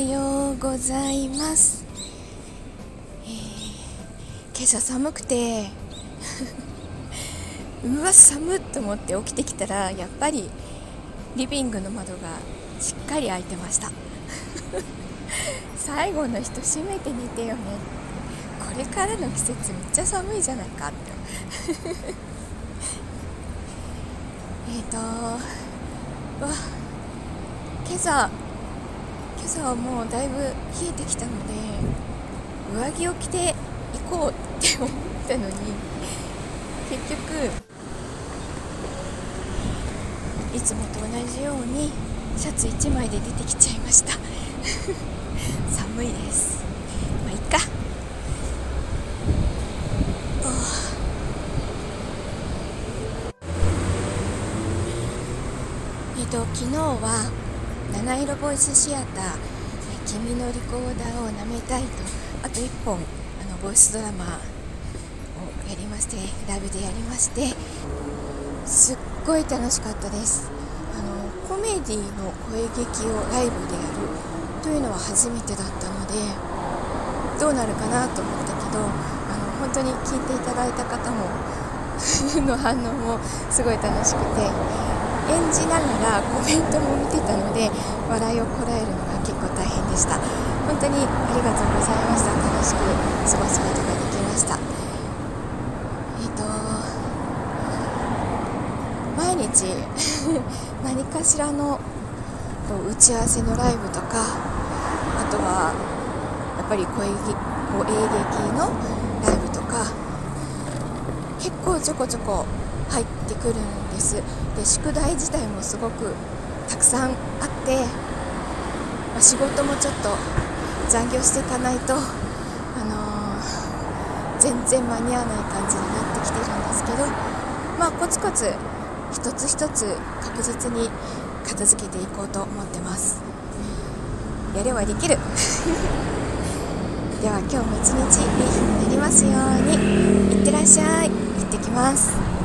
ようございます、えー、今朝寒くて うわ寒っと思って起きてきたらやっぱりリビングの窓がしっかり開いてました。最後の人閉めて寝てよねこれからの季節めっちゃ寒いじゃないかって。えっとわ今朝今朝はもうだいぶ冷えてきたので上着を着て行こうって思ったのに結局いつもと同じようにシャツ1枚で出てきちゃいました。寒いです。まあいっか。えっと昨日は七色ボイスシアター「君のリコーダーを舐めたいと」あと1本あのボイスドラマをやりましてライブでやりましてすっごい楽しかったです。あのコメディの声劇をライブでやるというのは初めてだったのでどうなるかなと思ったけどあの本当に聞いていただいた方も の反応もすごい楽しくてじながらコメントも見てたので笑いをこらえるのが結構大変でした。本当にありがとうございました。楽しく過ごすことができました。えっ、ー、と毎日 何かしらの打ち合わせのライブとかあとはやっぱり声こう演劇のライブとか結構ちょこちょこ入ってくるんです。で宿題自体もすごくたくさんあって、まあ、仕事もちょっと残業していかないと、あのー、全然間に合わない感じになってきてるんですけどまあコツコツ一つ一つ確実に片付けていこうと思ってます。やればできる。では今日も一日いい日になりますようにいってらっしゃい。行ってきます。